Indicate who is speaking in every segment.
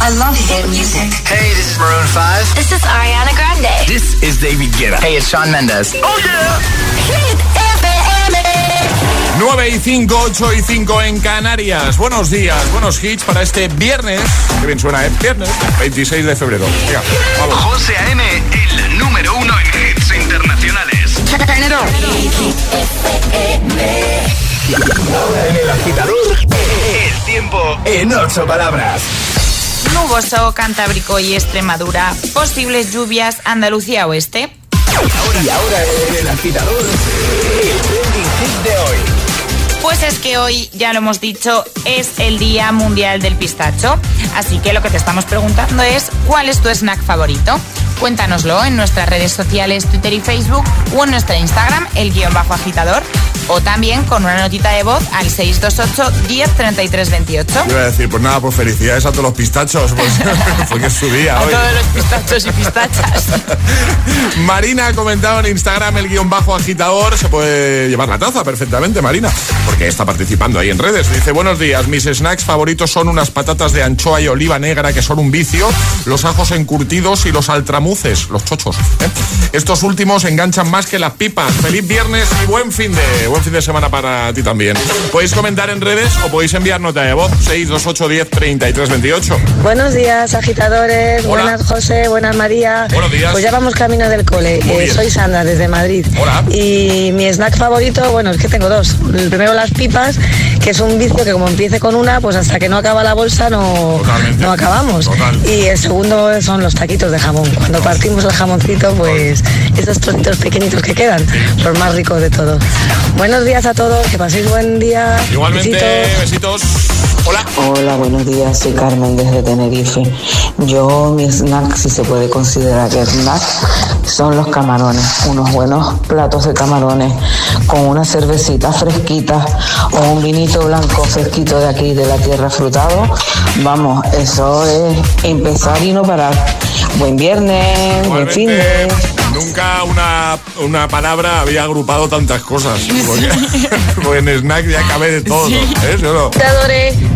Speaker 1: I love hit music.
Speaker 2: Hey, this is Maroon 5.
Speaker 1: This is Ariana Grande.
Speaker 2: This is David Guetta. Hey, it's Sean Mendes.
Speaker 1: Oh yeah. Hit FM.
Speaker 3: 9 y 5, 8 y 5 en Canarias. Buenos días, buenos hits para este viernes. Que bien suena, ¿eh? Viernes 26 de febrero. Venga, vamos.
Speaker 4: José A.M., el número uno en hits internacionales.
Speaker 5: Ahora en el agitador,
Speaker 4: El tiempo
Speaker 5: en ocho palabras.
Speaker 6: Nuboso, Cantábrico y Extremadura. Posibles lluvias, Andalucía Oeste.
Speaker 5: Y ahora en el agitador, el trending hit de hoy.
Speaker 6: Pues es que hoy, ya lo hemos dicho, es el Día Mundial del Pistacho. Así que lo que te estamos preguntando es, ¿cuál es tu snack favorito? Cuéntanoslo en nuestras redes sociales, Twitter y Facebook, o en nuestra Instagram, el guion bajo agitador, o también con una notita de voz al 628 10 33 28.
Speaker 3: Iba a decir, pues nada, pues felicidades a todos los pistachos, pues, porque es su día
Speaker 6: A
Speaker 3: hoy.
Speaker 6: todos los pistachos y pistachas.
Speaker 3: Marina ha comentado en Instagram el guion bajo agitador. Se puede llevar la taza perfectamente, Marina, porque está participando ahí en redes. Dice, buenos días, mis snacks favoritos son unas patatas de anchoa y oliva negra que son un vicio, los ajos encurtidos y los los chochos. ¿eh? Estos últimos enganchan más que las pipas. Feliz viernes y buen fin de buen fin de semana para ti también. Podéis comentar en redes o podéis enviar nota de voz 628 10 33 28.
Speaker 7: Buenos días, agitadores.
Speaker 3: Hola.
Speaker 7: Buenas, José. Buenas, María.
Speaker 3: Buenos días.
Speaker 7: Pues ya vamos camino del cole. Eh, soy Sandra, desde Madrid.
Speaker 3: Hola.
Speaker 7: Y mi snack favorito, bueno, es que tengo dos. El primero, las pipas, que es un vicio que como empiece con una, pues hasta que no acaba la bolsa no,
Speaker 3: Totalmente.
Speaker 7: no acabamos.
Speaker 3: Total.
Speaker 7: Y el segundo son los taquitos de jamón. Cuando partimos el jamoncito, pues esos trocitos pequeñitos que quedan, los más ricos de todos. Buenos días a todos, que paséis buen día.
Speaker 3: Igualmente,
Speaker 7: Besitos.
Speaker 3: besitos. Hola.
Speaker 8: Hola, buenos días, soy Carmen desde Tenerife. Yo, mi snack, si se puede considerar que snack, son los camarones. Unos buenos platos de camarones con una cervecita fresquita o un vinito blanco fresquito de aquí, de la tierra frutado. Vamos, eso es empezar y no parar. Buen viernes, buen fin de...
Speaker 3: Nunca una, una palabra había agrupado tantas cosas. Porque, porque en snack ya cabe de todo. ¿eh? ¿Sí o no?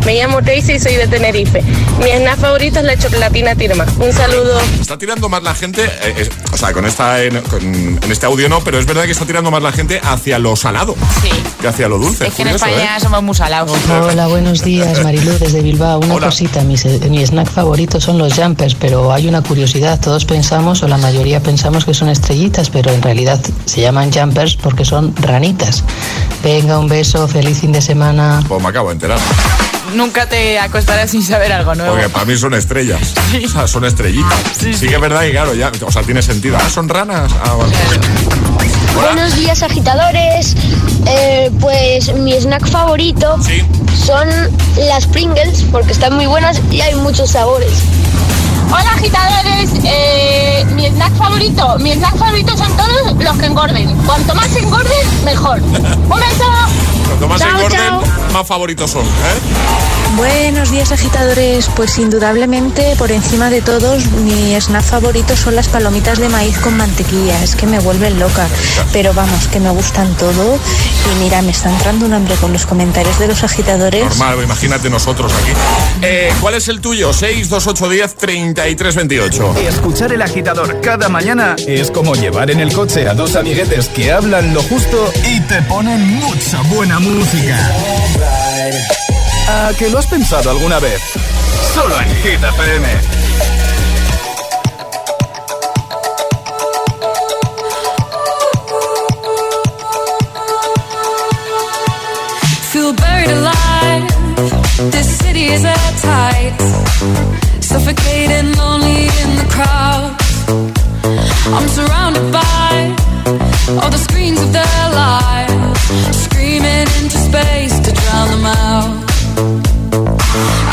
Speaker 9: Me llamo Daisy y soy de Tenerife. Mi snack favorito es la chocolatina Tirma. Un saludo.
Speaker 3: Está tirando más la gente, eh, es- o sea, con, esta, en, con- en este audio no, pero es verdad que está tirando más la gente hacia lo salado
Speaker 6: Sí.
Speaker 3: que hacia lo dulce.
Speaker 6: Es que en España
Speaker 3: ¿eh?
Speaker 6: somos muy salados.
Speaker 10: Hola, buenos días, Marilu desde Bilbao. Una
Speaker 3: Hola.
Speaker 10: cosita, mis- mi snack favorito son los jumpers, pero hay una curiosidad. Todos pensamos, o la mayoría pensamos que son estrellitas, pero en realidad se llaman jumpers porque son ranitas. Venga, un beso, feliz fin de semana.
Speaker 3: Pues me acabo de enterar.
Speaker 6: Nunca te acostarás sin saber algo nuevo.
Speaker 3: Porque para mí son estrellas. O sea, son estrellitas. Sí, que es verdad y claro, ya, o sea, tiene sentido. Ah, son ranas. Ah, vale. Hola.
Speaker 11: Buenos días agitadores. Eh, pues mi snack favorito
Speaker 3: Sí.
Speaker 11: son las Pringles porque están muy buenas y hay muchos sabores.
Speaker 9: Hola agitadores, Eh, mi snack favorito, mi snack favorito son todos los que engorden. Cuanto más engorden, mejor. Un beso.
Speaker 3: Cuanto más
Speaker 9: Chao,
Speaker 3: engorden,
Speaker 9: chao.
Speaker 3: más favoritos son. ¿eh?
Speaker 12: Buenos días agitadores, pues indudablemente por encima de todos mi snack favorito son las palomitas de maíz con mantequilla, es que me vuelven loca, pero vamos, que me gustan todo y mira, me está entrando un hambre con los comentarios de los agitadores.
Speaker 3: Normal, imagínate nosotros aquí. Eh, ¿Cuál es el tuyo? 62810 3328.
Speaker 4: Escuchar el agitador cada mañana es como llevar en el coche a dos amiguetes que hablan lo justo y te ponen mucha buena música. ¿A que lo has pensado alguna vez? Solo en Hit FM.
Speaker 1: Feel buried alive. This city is at tight. Suffocating, lonely in the crowd. I'm surrounded by all the screens of their lives, screaming into space to drown them out.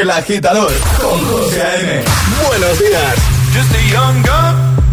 Speaker 4: El agitador con José A.M. Buenos días.
Speaker 13: Just a young gun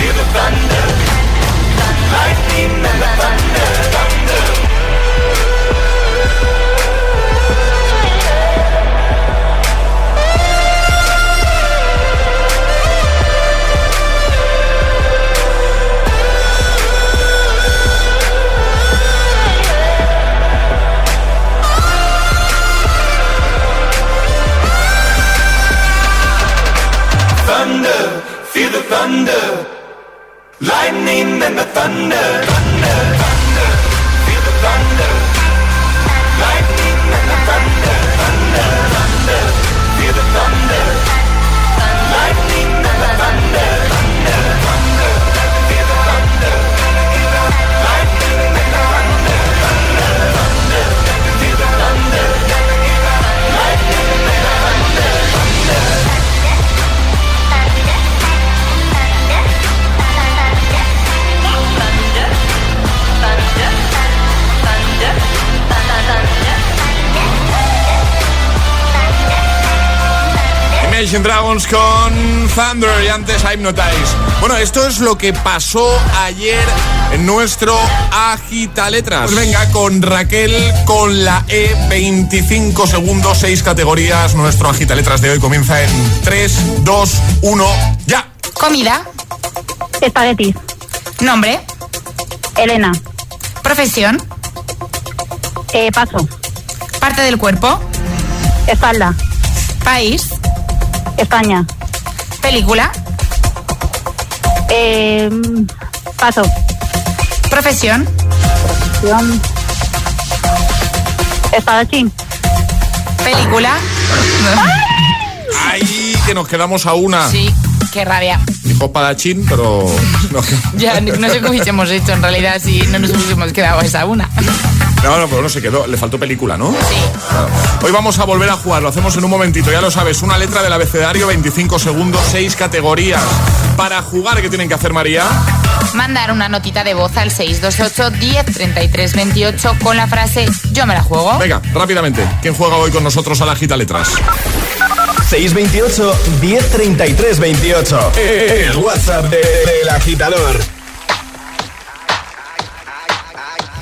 Speaker 13: Feel the thunder. Lightning and the thunder.
Speaker 3: Imagine Dragons con Thunder y antes Hypnotize. Bueno, esto es lo que pasó ayer en nuestro agita letras. Pues venga, con Raquel, con la E, 25 segundos, 6 categorías. Nuestro agita letras de hoy comienza en 3, 2, 1, ya.
Speaker 6: Comida.
Speaker 14: Espaguetis.
Speaker 6: Nombre.
Speaker 14: Elena.
Speaker 6: Profesión.
Speaker 14: Eh, paso.
Speaker 6: Parte del cuerpo.
Speaker 14: Espalda.
Speaker 6: País.
Speaker 14: España.
Speaker 6: Película.
Speaker 14: Eh, paso.
Speaker 6: Profesión.
Speaker 14: Profesión. Espadachín.
Speaker 6: Película.
Speaker 3: Ay, que nos quedamos a una.
Speaker 6: Sí, qué rabia.
Speaker 3: Dijo Padachín, pero. No,
Speaker 6: Ya, no sé qué hubiésemos hecho en realidad si no nos hubiésemos quedado a esa una.
Speaker 3: No, no, pero no se quedó. Le faltó película, ¿no?
Speaker 6: Sí.
Speaker 3: Claro. Hoy vamos a volver a jugar, lo hacemos en un momentito, ya lo sabes. Una letra del abecedario, 25 segundos, 6 categorías. Para jugar, ¿qué tienen que hacer, María?
Speaker 6: Mandar una notita de voz al 628 10 33 28 con la frase Yo me la juego.
Speaker 3: Venga, rápidamente. ¿Quién juega hoy con nosotros a la gita letras?
Speaker 4: 628 1033 28. El WhatsApp de- del agitador.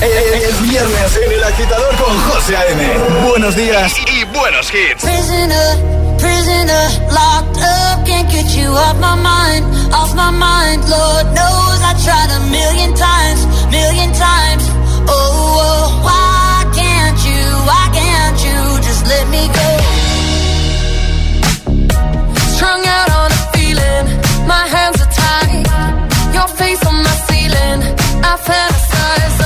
Speaker 4: Es, es- es viernes en el agitador con José A.M. Buenos días y, buenos hits.
Speaker 1: Prisoner, prisoner, locked up, can't get you off my mind, off my mind. Lord knows I tried a million times, million times. Oh, oh, why can't you, why can't you just let me go? Strung out on a feeling, my hands are tied, your face on my ceiling. I fantasize,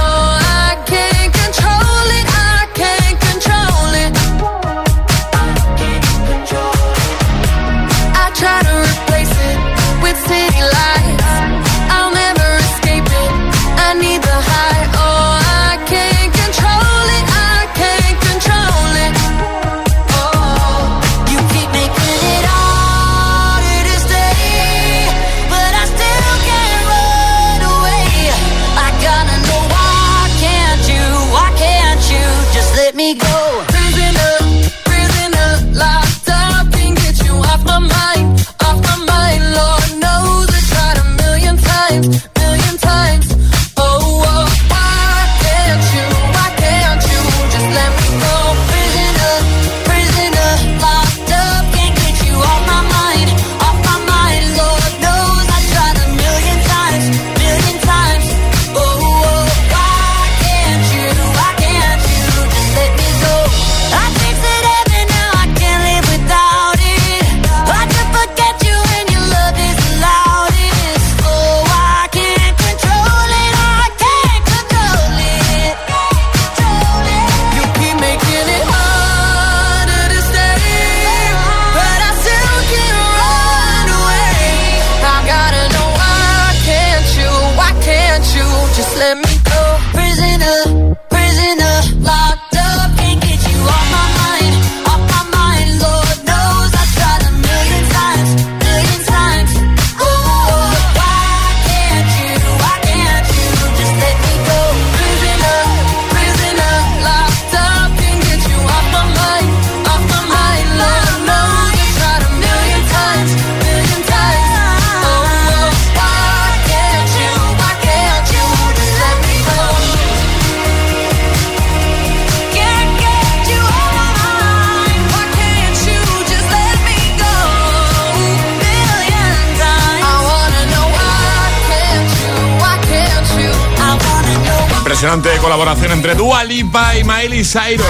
Speaker 3: colaboración entre Dua Lipa y Miley Cyrus.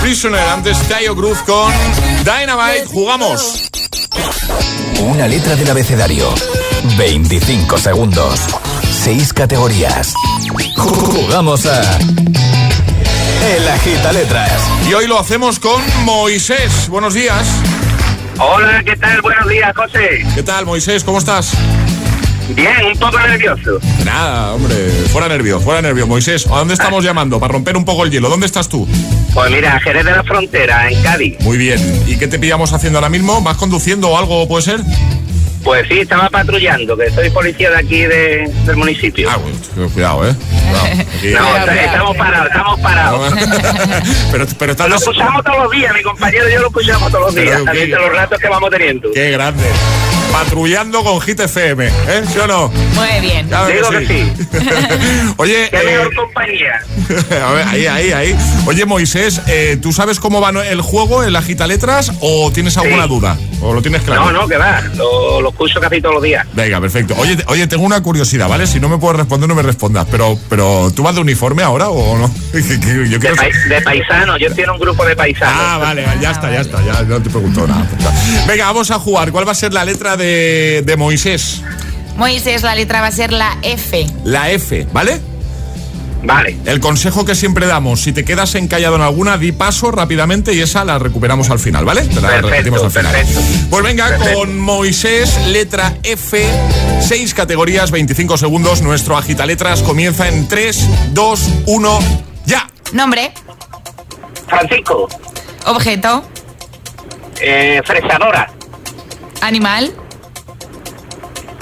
Speaker 3: Prisoner, antes Tayo Cruz con Dynamite. Jugamos.
Speaker 4: Una letra del abecedario. 25 segundos. 6 categorías. Jugamos a. El Agita Letras.
Speaker 3: Y hoy lo hacemos con Moisés. Buenos días.
Speaker 15: Hola, ¿qué tal? Buenos días, José.
Speaker 3: ¿Qué tal, Moisés? ¿Cómo estás?
Speaker 15: Bien, un poco nervioso.
Speaker 3: Nada, hombre, fuera nervio, fuera nervio. Moisés, ¿a dónde estamos llamando? Para romper un poco el hielo. ¿Dónde estás tú?
Speaker 15: Pues mira, Jerez de la Frontera, en Cádiz.
Speaker 3: Muy bien. ¿Y qué te pillamos haciendo ahora mismo? ¿Vas conduciendo o algo puede ser?
Speaker 15: Pues sí, estaba patrullando, que soy policía de aquí de- del municipio.
Speaker 3: Ah, bueno, cuidado, ¿eh? Cuidado.
Speaker 15: No, está- estamos parados, estamos parados.
Speaker 3: pero, pero estás
Speaker 15: Lo escuchamos todos los días, mi compañero y yo lo escuchamos todos los días, también de los ratos que vamos teniendo.
Speaker 3: Qué grande. Patrullando con Hit FM, ¿eh? ¿Sí o no?
Speaker 6: Muy bien.
Speaker 3: Claro
Speaker 15: Digo que sí.
Speaker 3: Oye,
Speaker 15: Qué
Speaker 3: eh,
Speaker 15: mejor compañía.
Speaker 3: a ver, ahí, ahí, ahí. Oye, Moisés, eh, ¿tú sabes cómo va el juego, el agita letras, o tienes alguna
Speaker 15: Sí.
Speaker 3: duda? ¿O lo tienes claro?
Speaker 15: No, no, que va, lo, lo escucho casi todos los días.
Speaker 3: Venga, perfecto. Oye, te- oye, tengo una curiosidad, ¿vale? Si no me puedes responder, no me respondas. Pero, pero ¿tú vas de uniforme ahora o no?
Speaker 15: De,
Speaker 3: quiero
Speaker 15: pai- de paisanos, yo estoy en un grupo de paisanos.
Speaker 3: Ah, vale, ya está, ya está, ya no te pregunto nada. Venga, vamos a jugar. ¿Cuál va a ser la letra de, de Moisés?
Speaker 6: Moisés, la letra va a ser la F.
Speaker 3: La F, ¿vale?
Speaker 15: Vale.
Speaker 3: El consejo que siempre damos, si te quedas encallado en alguna, di paso rápidamente y esa la recuperamos al final, ¿vale? Te la
Speaker 15: Perfecto,
Speaker 3: repetimos al final.
Speaker 15: perfecto.
Speaker 3: Pues venga,
Speaker 15: Perfecto.
Speaker 3: con Moisés, letra F, seis categorías, 25 segundos. Nuestro agita letras comienza en 3, 2, 1, ya.
Speaker 6: Nombre,
Speaker 15: Francisco,
Speaker 6: objeto,
Speaker 15: eh, fresadora,
Speaker 6: animal,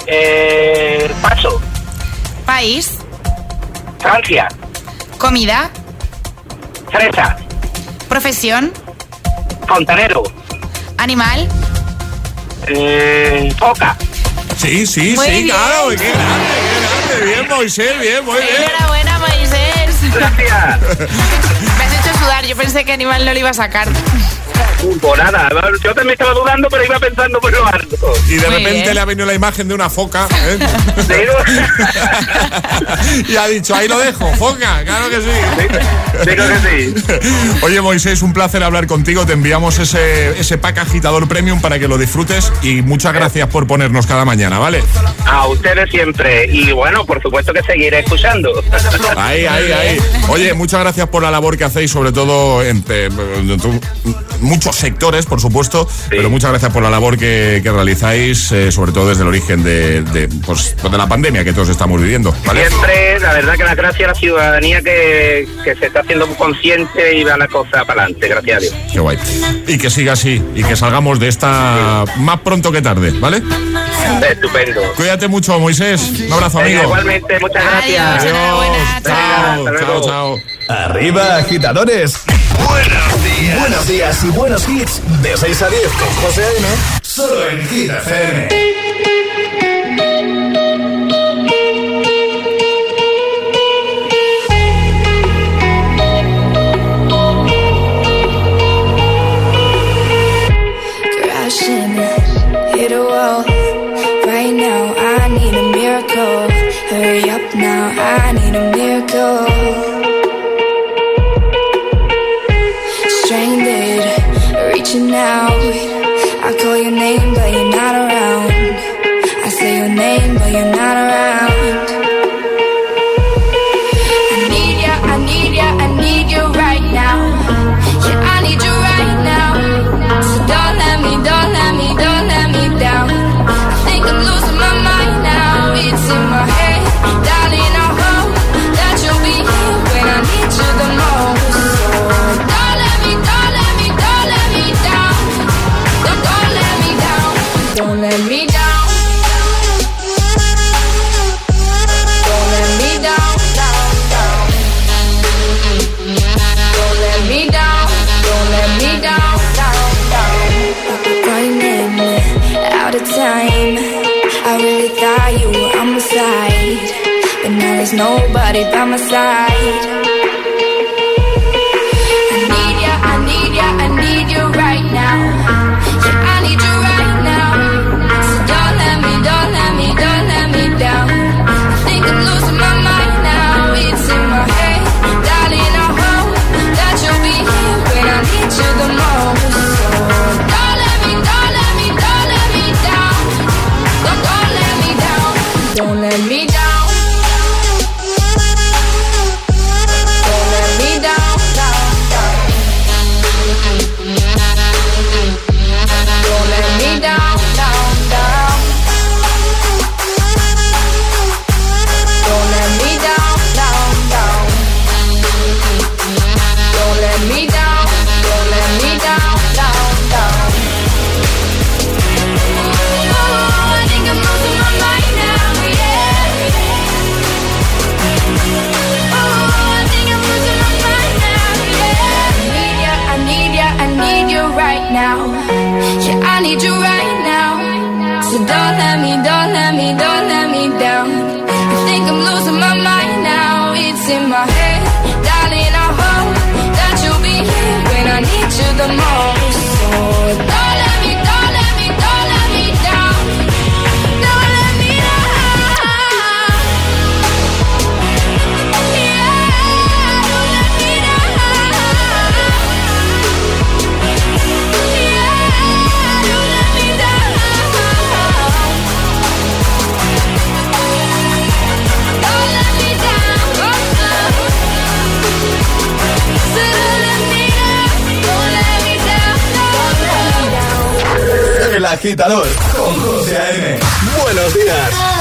Speaker 15: eh, paso,
Speaker 6: país,
Speaker 15: Francia,
Speaker 6: comida,
Speaker 15: fresa,
Speaker 6: profesión,
Speaker 15: fontanero,
Speaker 6: animal,
Speaker 15: eh, foca.
Speaker 3: Sí, sí,
Speaker 6: Muy
Speaker 3: sí,
Speaker 6: bien.
Speaker 3: claro. Qué grande, qué grande. Bien, Moisés, bien, muy bien.
Speaker 6: Enhorabuena, Moisés.
Speaker 15: Gracias.
Speaker 6: Me has hecho sudar. Yo pensé que animal no lo iba a sacar.
Speaker 15: Nada, yo también estaba dudando, pero iba pensando por lo alto.
Speaker 3: Y de
Speaker 6: Muy
Speaker 3: repente
Speaker 6: bien.
Speaker 3: le ha venido la imagen de una foca. ¿eh? Y ha dicho, ahí lo dejo, foca, claro que sí.
Speaker 15: digo que sí.
Speaker 3: Oye, Moisés, un placer hablar contigo. Te enviamos ese, ese pack agitador premium para que lo disfrutes y muchas gracias por ponernos cada mañana, ¿vale?
Speaker 15: A ustedes siempre. Y bueno, por supuesto que seguiré escuchando.
Speaker 3: Ahí, ahí, ahí. Oye, muchas gracias por la labor que hacéis, sobre todo en, muchos sectores, por supuesto, pero muchas gracias por la labor que, que realizáis, eh, sobre todo desde el origen de, de, pues, de la pandemia que todos estamos viviendo, ¿vale?
Speaker 15: Siempre, la verdad que las gracias a la ciudadanía que, que se está haciendo consciente y va la cosa para adelante, gracias a Dios.
Speaker 3: Qué guay. Y que siga así y que salgamos de esta más pronto que tarde, ¿vale?
Speaker 15: Estupendo.
Speaker 3: Cuídate mucho, Moisés. Un abrazo, amigo.
Speaker 15: Igualmente, muchas gracias.
Speaker 6: Adiós. Adiós.
Speaker 3: Chao, chao, chao.
Speaker 4: Arriba, agitadores.
Speaker 16: Buenos días. Buenos días y buenos hits. De 6 a 10 con José A.M. Solo en Gita FM.
Speaker 17: hit a wall hurry up now, I need a miracle. Stranded, reaching out. by my side.
Speaker 16: agitador con José A.M. Buenos días.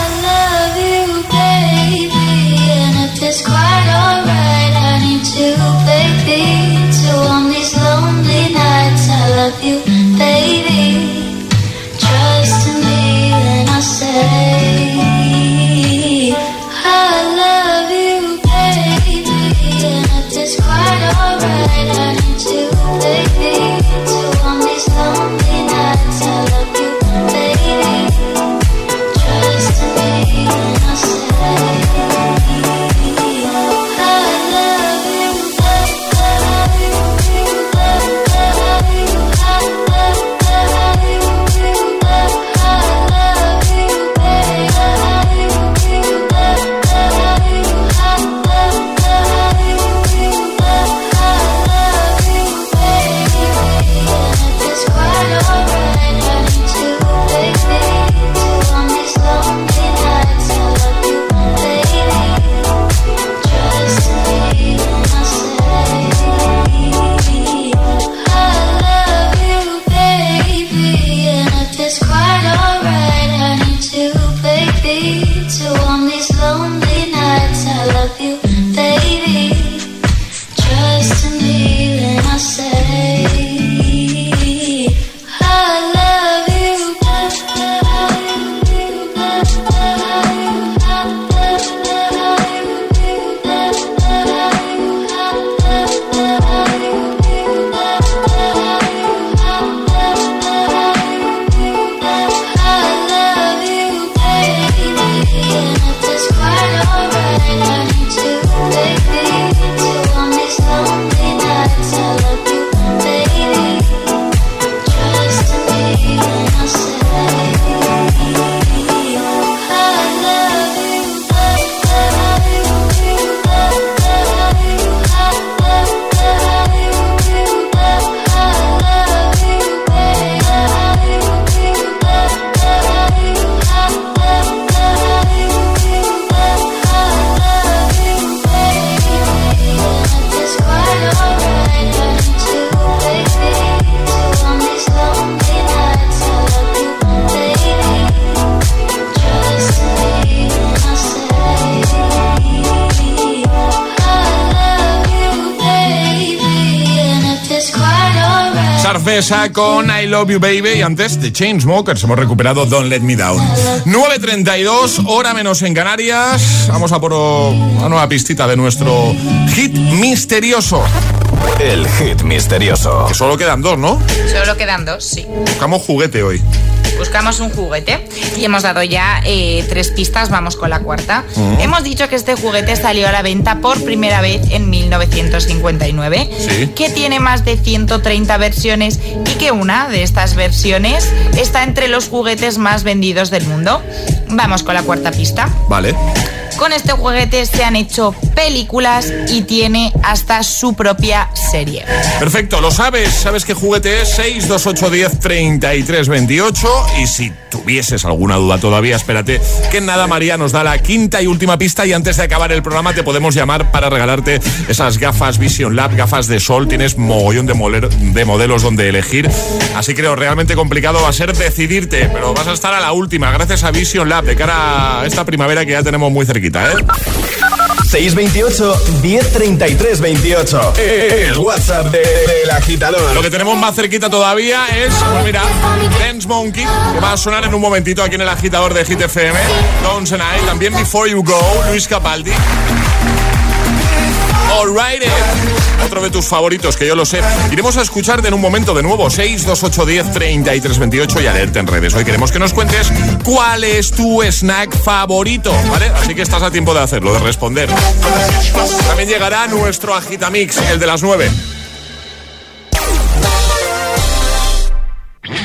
Speaker 17: Love You Baby
Speaker 3: y antes The Chainsmokers. Hemos recuperado Don't Let Me Down. 9.32, hora menos en Canarias. Vamos a por una nueva pistita de nuestro hit misterioso.
Speaker 4: El hit misterioso.
Speaker 3: Que solo quedan dos, ¿no?
Speaker 6: Solo quedan dos, sí.
Speaker 3: Buscamos juguete hoy.
Speaker 6: Buscamos un juguete y hemos dado ya eh, tres pistas, vamos con la cuarta. Hemos dicho que este juguete salió a la venta por primera vez en 1959,
Speaker 3: Sí.
Speaker 6: que tiene más de 130 versiones y que una de estas versiones está entre los juguetes más vendidos del mundo. Vamos con la cuarta pista.
Speaker 3: Vale.
Speaker 6: Con este juguete se han hecho películas y tiene hasta su propia serie.
Speaker 3: Perfecto, lo sabes. ¿Sabes qué juguete es? 62810 3328 Y si tuvieses alguna duda todavía, espérate que nada María nos da la quinta y última pista. Y antes de acabar el programa, te podemos llamar para regalarte esas gafas Vision Lab, gafas de sol. Tienes mogollón de, moler- de modelos donde elegir. Así lo realmente complicado va a ser decidirte. Pero vas a estar a la última, gracias a Vision Lab, de cara a esta primavera que ya tenemos muy cerquita, ¿eh?
Speaker 4: 628 1033 28. El WhatsApp de- del agitador.
Speaker 3: Lo que tenemos más cerquita todavía es, pues mira, Dance Monkey, que va a sonar en un momentito aquí en el agitador de Hit FM. And I, también Before You Go, Luis Capaldi. Alright, otro de tus favoritos, que yo lo sé. Iremos a escucharte en un momento de nuevo, 62810 3328 y alerta en redes. Hoy queremos que nos cuentes cuál es tu snack favorito, ¿vale? Así que estás a tiempo de hacerlo, de responder. También llegará nuestro agitamix, el de las 9.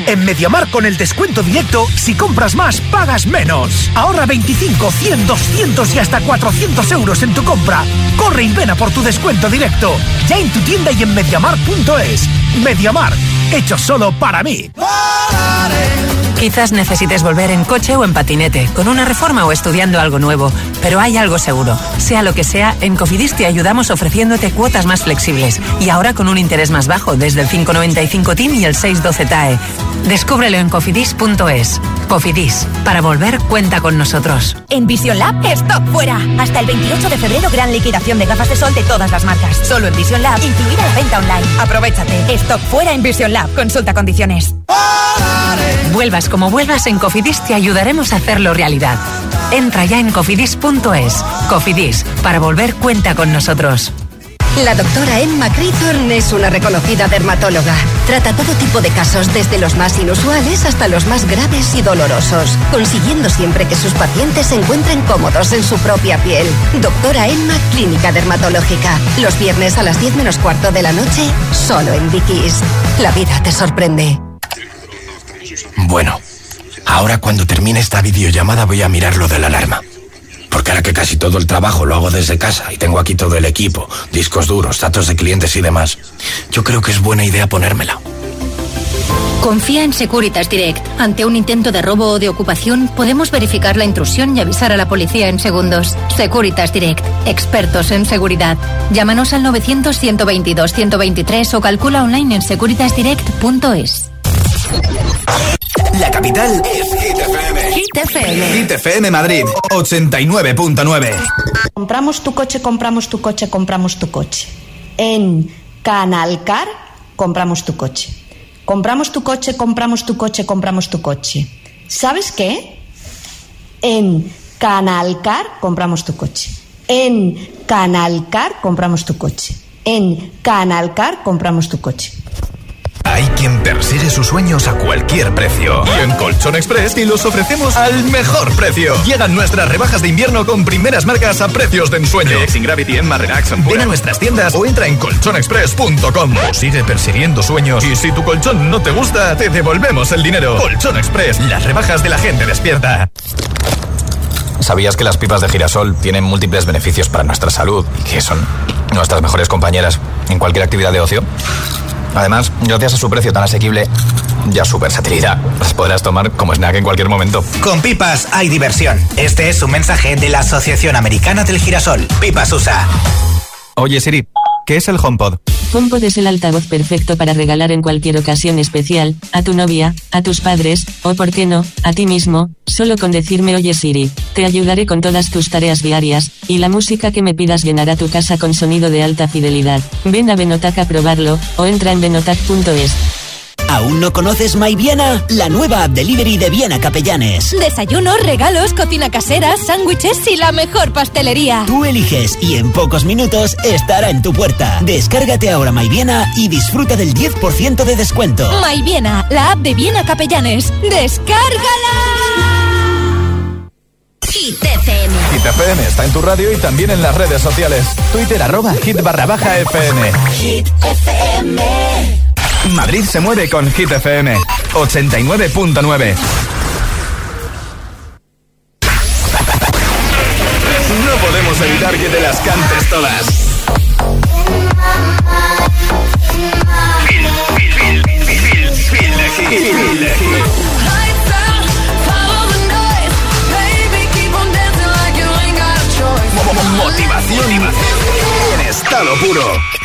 Speaker 18: En Mediamar con el descuento directo, si compras más, pagas menos. Ahorra 25, 100, 200 y hasta 400 euros en tu compra. Corre y ven a por tu descuento directo. Ya en tu tienda y en mediamar.es. Mediamar, hecho solo para mí.
Speaker 19: Quizás necesites volver en coche o en patinete, con una reforma o estudiando algo nuevo, pero hay algo seguro. Sea lo que sea, en Cofidis te ayudamos ofreciéndote cuotas más flexibles y ahora con un interés más bajo desde el 595 TIM y el 612 TAE. Descúbrelo en cofidis.es. Cofidis, para volver cuenta con nosotros.
Speaker 20: En Vision Lab, stock fuera. Hasta el 28 de febrero, gran liquidación de gafas de sol de todas las marcas. Solo en Vision Lab, incluida la venta online. Aprovechate. Fuera en Vision Lab. Consulta condiciones.
Speaker 19: Vuelvas como vuelvas, en Cofidis te ayudaremos a hacerlo realidad. Entra ya en cofidis.es. Cofidis, para volver cuenta con nosotros.
Speaker 21: La doctora Emma Crithorn es una reconocida dermatóloga. Trata todo tipo de casos, desde los más inusuales hasta los más graves y dolorosos, consiguiendo siempre que sus pacientes se encuentren cómodos en su propia piel. Doctora Emma, Clínica Dermatológica. Los viernes a las 10 menos cuarto de la noche, solo en Dickies. La vida te sorprende.
Speaker 22: Bueno, ahora cuando termine esta videollamada voy a mirar lo de la alarma. Porque ahora que casi todo el trabajo lo hago desde casa y tengo aquí todo el equipo, discos duros, datos de clientes y demás, yo creo que es buena idea ponérmela.
Speaker 23: Confía en Securitas Direct. Ante un intento de robo o de ocupación, podemos verificar la intrusión y avisar a la policía en segundos. Securitas Direct. Expertos en seguridad. Llámanos al 900-122-123 o calcula online en securitasdirect.es.
Speaker 4: La capital es Hit FM.
Speaker 23: Hit FM.
Speaker 4: Hit FM Madrid 89.9.
Speaker 24: Compramos tu coche, compramos tu coche, compramos tu coche. En Canalcar, compramos tu coche. Compramos tu coche, compramos tu coche, compramos tu coche. ¿Sabes qué? En Canalcar, compramos tu coche. En Canalcar, compramos tu coche. En Canalcar, compramos tu coche.
Speaker 4: Hay quien persigue sus sueños a cualquier precio. Y en Colchón Express te los ofrecemos al mejor precio. Llegan nuestras rebajas de invierno con primeras marcas a precios de ensueño. Relaxing Gravity, Emma Relax, Ven a nuestras tiendas o entra en colchonexpress.com. O sigue persiguiendo sueños. Y si tu colchón no te gusta, te devolvemos el dinero. Colchón Express, las rebajas de la gente despierta.
Speaker 25: ¿Sabías que las pipas de girasol tienen múltiples beneficios para nuestra salud y que son nuestras mejores compañeras en cualquier actividad de ocio? Además, gracias a su precio tan asequible y a su versatilidad, las podrás tomar como snack en cualquier momento.
Speaker 26: Con pipas hay diversión. Este es un mensaje de la Asociación Americana del Girasol. Pipas USA.
Speaker 25: Oye Siri, ¿qué es el HomePod?
Speaker 27: HomePod es el altavoz perfecto para regalar en cualquier ocasión especial, a tu novia, a tus padres, o por qué no, a ti mismo, solo con decirme oye Siri, te ayudaré con todas tus tareas diarias, y la música que me pidas llenará tu casa con sonido de alta fidelidad. Ven a Benotac a probarlo, o entra en benotac.es.
Speaker 28: ¿Aún no conoces My Viena? La nueva app delivery de Viena Capellanes.
Speaker 20: Desayunos, regalos, cocina casera, sándwiches y la mejor pastelería.
Speaker 28: Tú eliges y en pocos minutos estará en tu puerta. Descárgate ahora My Viena y disfruta del 10% de descuento.
Speaker 20: My Viena, la app de Viena Capellanes. ¡Descárgala!
Speaker 21: Hit FM.
Speaker 4: Hit FM está en tu radio y también en las redes sociales. Twitter arroba hit barra baja FM.
Speaker 21: Hit FM.
Speaker 4: Madrid se mueve con Hit FM 89.9. No podemos evitar que te las cantes todas. Motivación en estado puro.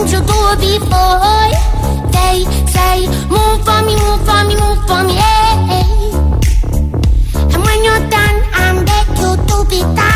Speaker 29: do to things do before. They say, move for me, move for me, move for me, hey. And when you're done, I'm back you to be done.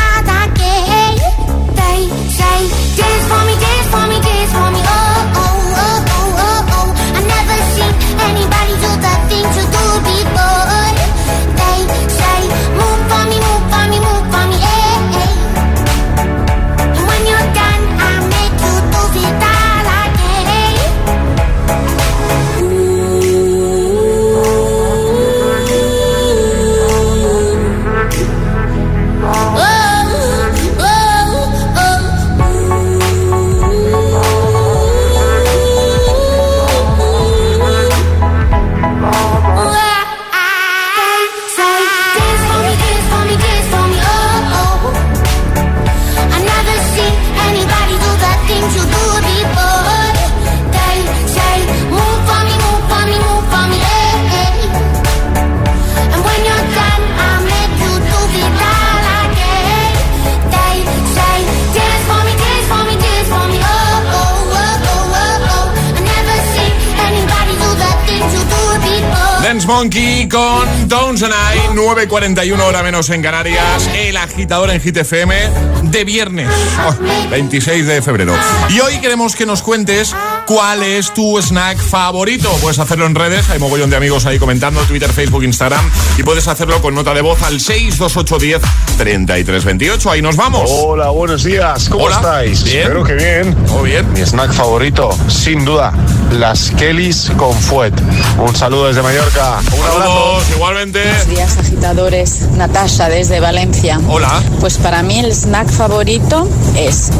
Speaker 3: Monkey con I, 9.41 hora menos en Canarias, el agitador en Hit FM de viernes, oh, 26 de febrero. Y hoy queremos que nos cuentes cuál es tu snack favorito. Puedes hacerlo en redes, hay mogollón de amigos ahí comentando, Twitter, Facebook, Instagram, y puedes hacerlo con nota de voz al 62810 3328. Ahí nos vamos.
Speaker 30: Hola, buenos días. ¿Cómo
Speaker 3: Hola.
Speaker 30: estáis?
Speaker 3: Bien.
Speaker 30: Espero que bien.
Speaker 3: Muy bien.
Speaker 30: Mi snack favorito, sin duda, las Kellys con Fuet. Un saludo desde Mallorca. Un abrazo.
Speaker 3: igualmente.
Speaker 31: Buenos días, agitadores. Natasha, desde Valencia.
Speaker 3: Hola.
Speaker 31: Pues para mí el snack favorito es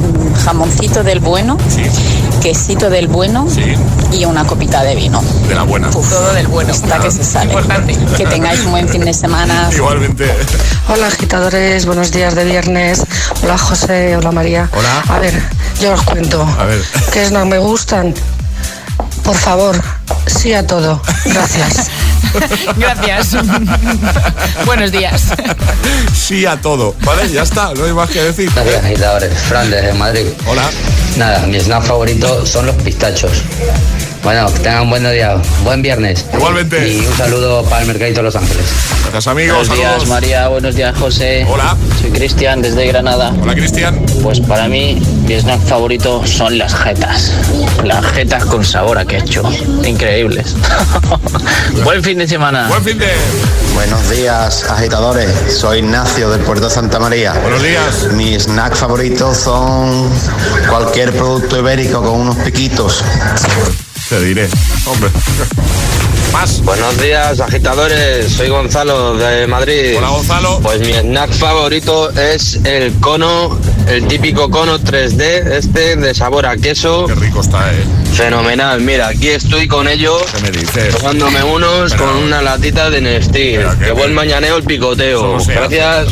Speaker 31: jamoncito del bueno, quesito del bueno y una copita de vino.
Speaker 3: De la buena.
Speaker 31: Todo del bueno. Está que se sale. Que tengáis un buen fin de semana.
Speaker 3: Igualmente.
Speaker 32: Hola agitadores, buenos días de viernes. Hola José, hola María.
Speaker 3: Hola.
Speaker 32: A ver, yo os cuento.
Speaker 3: A ver.
Speaker 32: ¿Qué snack me gustan? Por favor, sí a todo. Gracias.
Speaker 6: Gracias. Buenos días.
Speaker 3: Sí a todo. Vale, ya está. No hay más que decir.
Speaker 33: Gracias, agitadores. Fran, desde Madrid.
Speaker 3: Hola.
Speaker 33: Nada, mi snack favorito son los pistachos. Bueno, que tengan un buen día, buen viernes.
Speaker 3: Igualmente.
Speaker 33: Y un saludo para el Mercadito de Los Ángeles.
Speaker 3: Gracias, amigos.
Speaker 33: Buenos días. María. Buenos días, José.
Speaker 3: Hola.
Speaker 33: Soy Cristian, desde Granada.
Speaker 3: Hola, Cristian.
Speaker 33: Pues para mí, mi snack favorito son las jetas. Las jetas con sabor a ketchup. Increíbles. buen fin de semana.
Speaker 3: Buen fin de.
Speaker 34: Buenos días, agitadores. Soy Ignacio del Puerto de Santa María.
Speaker 3: Buenos días.
Speaker 34: Mi snack favorito son cualquier producto ibérico con unos piquitos.
Speaker 3: Te diré. Hombre. Más.
Speaker 33: Buenos días, agitadores. Soy Gonzalo de Madrid.
Speaker 3: Hola, Gonzalo.
Speaker 33: Pues mi snack favorito es el cono, el típico cono 3D, este de sabor a queso.
Speaker 3: Qué rico está, eh.
Speaker 33: Fenomenal. Mira, aquí estoy con ellos.
Speaker 3: ¿Qué me dices?
Speaker 33: Tomándome unos
Speaker 3: Pero-
Speaker 33: con una latita de Nestlé.
Speaker 3: Que-
Speaker 33: buen mañaneo el picoteo. Gracias.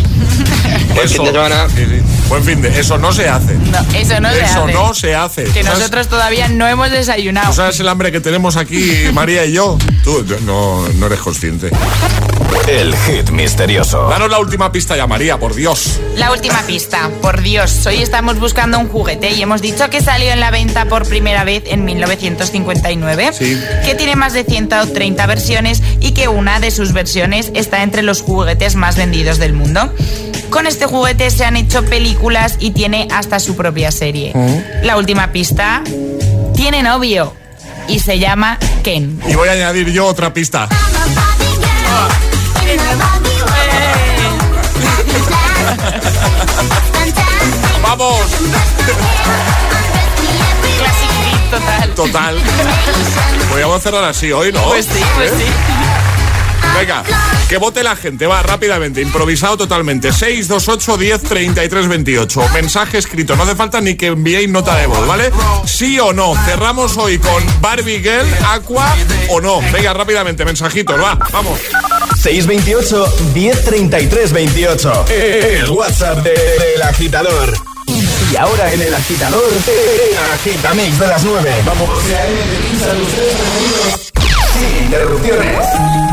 Speaker 33: Buen fin de semana.
Speaker 3: sí, sí. Buen fin de. Eso no se hace.
Speaker 6: No, eso no se
Speaker 3: Eso
Speaker 6: hace.
Speaker 3: no se hace.
Speaker 6: Que
Speaker 3: ¿Sabes-
Speaker 6: nosotros todavía no hemos desayunado.
Speaker 3: ¿Tú sabes el hambre que tenemos aquí, María y yo? Tú no, no eres consciente.
Speaker 4: El hit misterioso.
Speaker 3: Danos la última pista ya, María, por Dios.
Speaker 6: La última pista, por Dios, hoy estamos buscando un juguete y hemos dicho que salió en la venta por primera vez en 1959,
Speaker 3: Sí.
Speaker 6: que tiene más de 130 versiones y que una de sus versiones está entre los juguetes más vendidos del mundo. Con este juguete se han hecho películas y tiene hasta su propia serie. La última pista, tiene novio y se llama Ken.
Speaker 3: Y voy a añadir yo otra pista. ¡Vamos!
Speaker 6: Classic total.
Speaker 3: Total. Podríamos cerrar así hoy, ¿no?
Speaker 6: Pues sí, pues
Speaker 3: ¿Eh?
Speaker 6: sí.
Speaker 3: Venga, que vote la gente, va rápidamente, improvisado totalmente. 628 10 33 28. Mensaje escrito, no hace falta ni que enviéis nota de voz, ¿vale? Sí o no. Cerramos hoy con Barbie Girl, Aqua o no. Venga, rápidamente, mensajitos, va, vamos.
Speaker 4: 628 1033 28. El WhatsApp de- del agitador. Y ahora en el agitador, agitamix de las 9. Vamos. Sin interrupciones.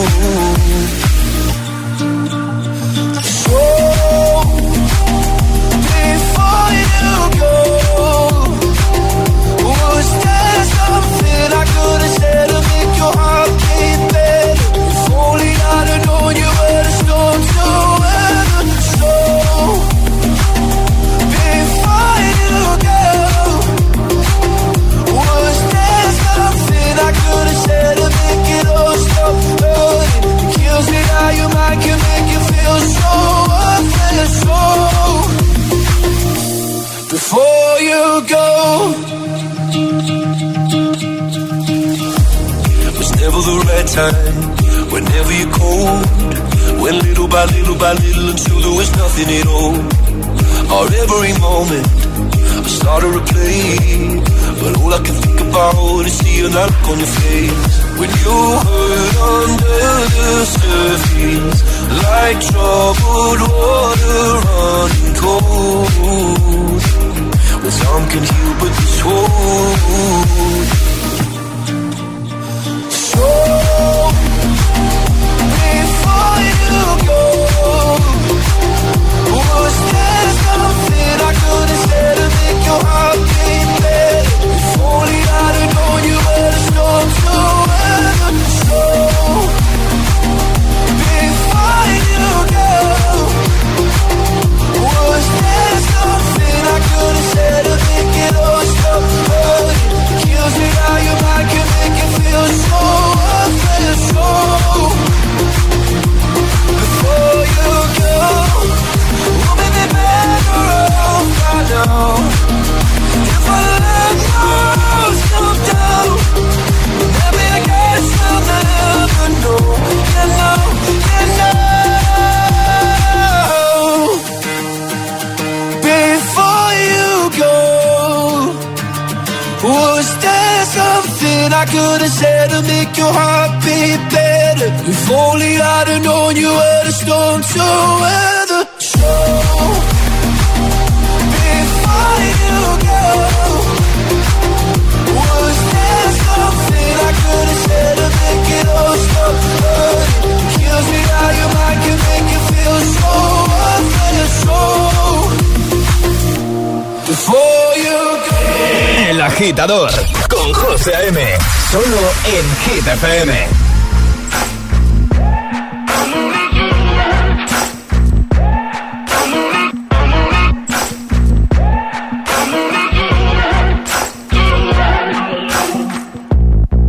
Speaker 4: Con José A.M. Solo en Hit.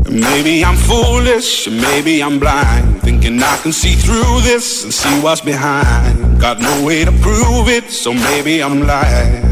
Speaker 35: Maybe I'm foolish, maybe I'm blind. Thinking I can see through this and see what's behind. Got no way to prove it, so maybe I'm lying.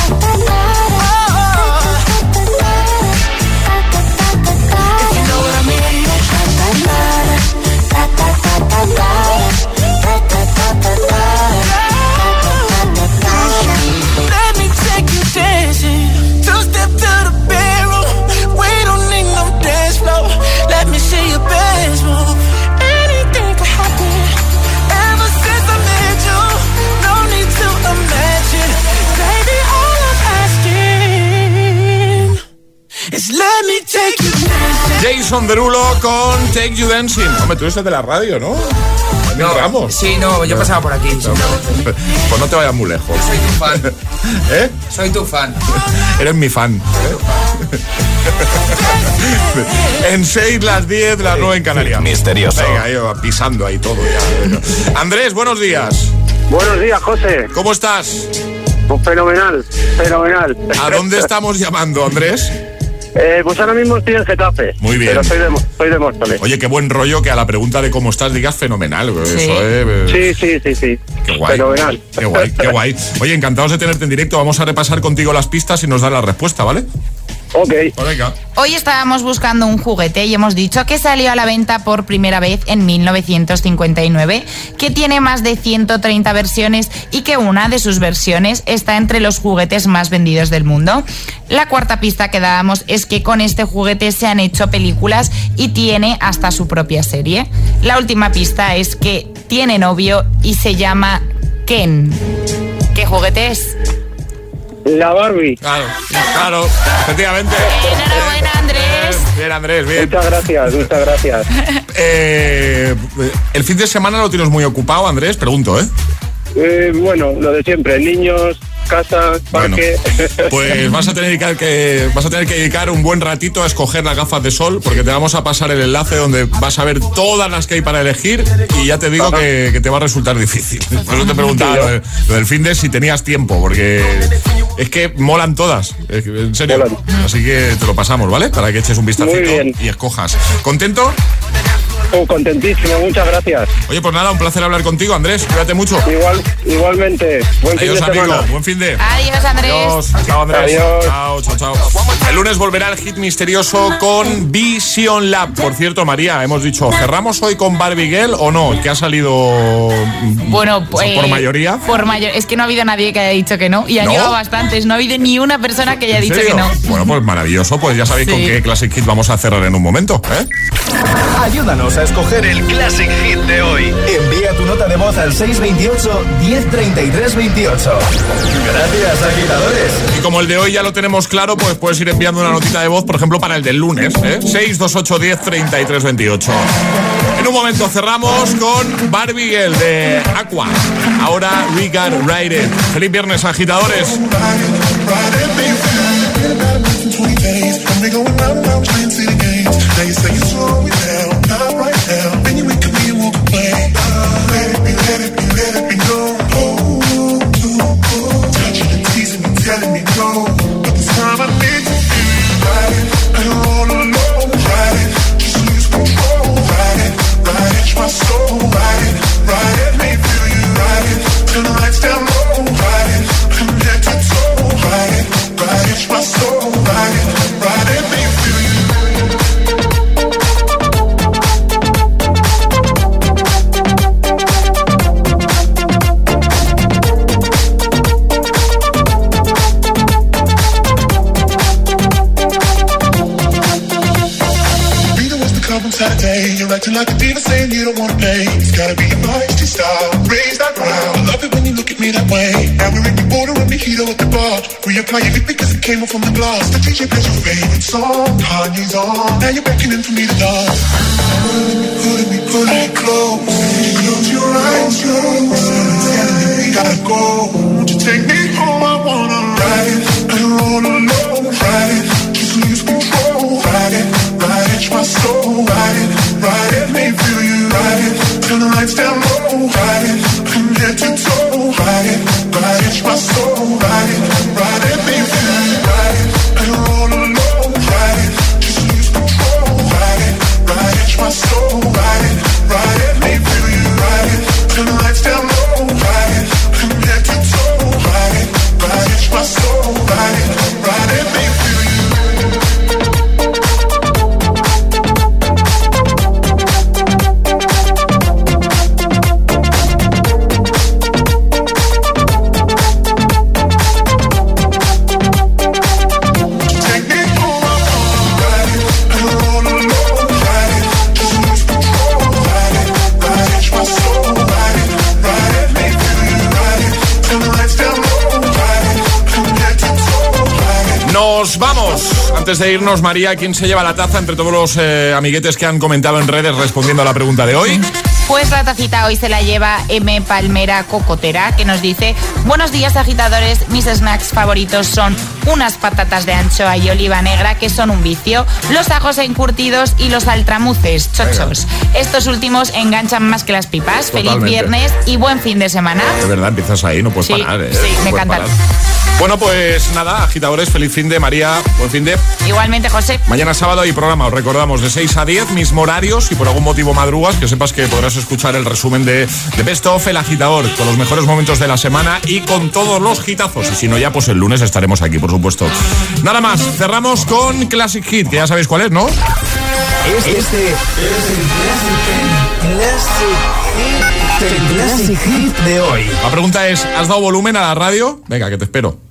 Speaker 3: Jason Derulo con Take You Dancing. Hombre, tú eres de la radio, ¿no? No, Ramos.
Speaker 36: Sí, no, yo pasaba por aquí.
Speaker 3: Pues no te vayas muy lejos.
Speaker 36: Soy tu fan.
Speaker 3: ¿Eh?
Speaker 36: Soy tu fan.
Speaker 3: Eres mi fan. en 6, las 10, las 9 en Canarias.
Speaker 25: Misterioso.
Speaker 3: Venga, yo pisando ahí todo ya. Andrés, buenos días.
Speaker 37: Buenos días, José.
Speaker 3: ¿Cómo estás?
Speaker 37: Pues fenomenal, fenomenal.
Speaker 3: ¿A dónde estamos llamando, Andrés?
Speaker 37: Eh, pues ahora mismo estoy en Getafe.
Speaker 3: Muy bien.
Speaker 37: Pero soy de, soy de Móstoles.
Speaker 3: Oye, qué buen rollo que a la pregunta de cómo estás digas fenomenal. Eso, eh,
Speaker 37: Sí, sí, sí, sí.
Speaker 3: Qué guay.
Speaker 37: Fenomenal.
Speaker 3: Qué guay, qué guay. Oye, encantados de tenerte en directo. Vamos a repasar contigo las pistas y nos da la respuesta, ¿vale?
Speaker 37: Ok.
Speaker 3: venga.
Speaker 6: Hoy estábamos buscando un juguete y hemos dicho que salió a la venta por primera vez en 1959, que tiene más de 130 versiones y que una de sus versiones está entre los juguetes más vendidos del mundo. La cuarta pista que dábamos es que con este juguete se han hecho películas y tiene hasta su propia serie. La última pista es que tiene novio y se llama Ken. ¿Qué juguete es?
Speaker 37: La Barbie.
Speaker 3: Claro, claro, efectivamente.
Speaker 6: Enhorabuena, Andrés.
Speaker 3: Bien, Andrés, bien.
Speaker 37: Muchas gracias, muchas gracias.
Speaker 3: Eh, el fin de semana lo tienes muy ocupado, Andrés, pregunto, ¿eh?
Speaker 37: Eh, bueno, lo de siempre, niños, casa, parque.
Speaker 3: Pues vas a tener que, vas a tener que dedicar un buen ratito a escoger las gafas de sol, porque te vamos a pasar el enlace donde vas a ver todas las que hay para elegir y ya te digo que, que te va a resultar difícil. Por eso te preguntaba lo, de- lo del fin de si tenías tiempo, porque es que molan todas, en serio. Así que te lo pasamos, ¿vale? Para que eches un vistacito y escojas. ¿Contento?
Speaker 37: Oh, contentísimo, muchas gracias.
Speaker 3: Oye, pues nada, un placer hablar contigo, Andrés. Cuídate mucho.
Speaker 37: Igual, igualmente. Buen
Speaker 3: Adiós,
Speaker 37: fin de
Speaker 3: amigo.
Speaker 37: semana.
Speaker 3: Buen fin de.
Speaker 6: Adiós, Andrés.
Speaker 3: Adiós. Chao, Andrés.
Speaker 37: Adiós.
Speaker 3: Chao, chao, chao. El lunes volverá el hit misterioso con Vision Lab. Por cierto, María, hemos dicho, ¿cerramos hoy con Barbie Girl o no? Que ha salido
Speaker 6: Bueno, pues.
Speaker 3: por mayoría.
Speaker 6: Por mayor. Es que no ha habido nadie que haya dicho que no. Y han
Speaker 3: ¿No?
Speaker 6: llegado bastantes. No ha habido ni una persona que haya
Speaker 3: ¿En
Speaker 6: dicho
Speaker 3: serio?
Speaker 6: que no.
Speaker 3: Bueno, pues maravilloso. Pues ya sabéis con qué Classic Hit vamos a cerrar en un momento. ¿eh?
Speaker 4: Ayúdanos a escoger el Classic Hit de hoy. Envía tu nota de voz al 628 1033 28. Gracias, agitadores.
Speaker 3: Y como el de hoy ya lo tenemos claro, pues puedes ir enviando una notita de voz, por ejemplo, para el del lunes, ¿eh? 628 10 33 28. En un momento cerramos con Barbie Girl de Aqua. Ahora We Got Ride It. Feliz viernes, agitadores.
Speaker 35: Telling my soul, you
Speaker 38: don't wanna play. It's gotta be a feisty style. Raise that brow. I love it when you look at me that way. Now we're in the border and mojito at the bar. Reapply lip because it came off from the glass. The DJ plays your favorite song. Kanye's on. Now you're beckoning for me to dance. Pulling me, pulling me close. Close your eyes, close. We gotta go. Won't you take me home? I wanna ride it. I don't roll alone. Ride it. Just lose control. Ride it. Ride it. My soul. Ride it. It. From head to toe.
Speaker 3: Antes de irnos, María, ¿quién se lleva la taza entre todos los eh, amiguetes que han comentado en redes respondiendo a la pregunta de hoy?
Speaker 6: Pues la tacita hoy se la lleva M. Palmera Cocotera, que nos dice: Buenos días, agitadores. Mis snacks favoritos son unas patatas de anchoa y oliva negra, que son un vicio, los ajos encurtidos y los altramuces, chochos. Estos últimos enganchan más que las pipas. Feliz viernes y buen fin de semana.
Speaker 3: De verdad, empiezas ahí, no puedes
Speaker 6: Sí,
Speaker 3: parar. ¿eh?
Speaker 6: sí,
Speaker 3: No
Speaker 6: me encantan.
Speaker 3: parar. Bueno, pues nada, agitadores, feliz fin de María, buen fin de.
Speaker 6: Igualmente, José.
Speaker 3: Mañana sábado hay programa, os recordamos, de 6 a 10, mismo horario. Si por algún motivo madrugas, que sepas que podrás escuchar el resumen de, de Best of El Agitador, con los mejores momentos de la semana y con todos los hitazos. Y si no, ya pues el lunes estaremos aquí, por supuesto. Nada más, cerramos con Classic Hit, que ya sabéis cuál es, ¿no?
Speaker 4: Este, es el Classic, el Classic Hit de hoy.
Speaker 3: La pregunta es, ¿has dado volumen a la radio? Venga, que te espero.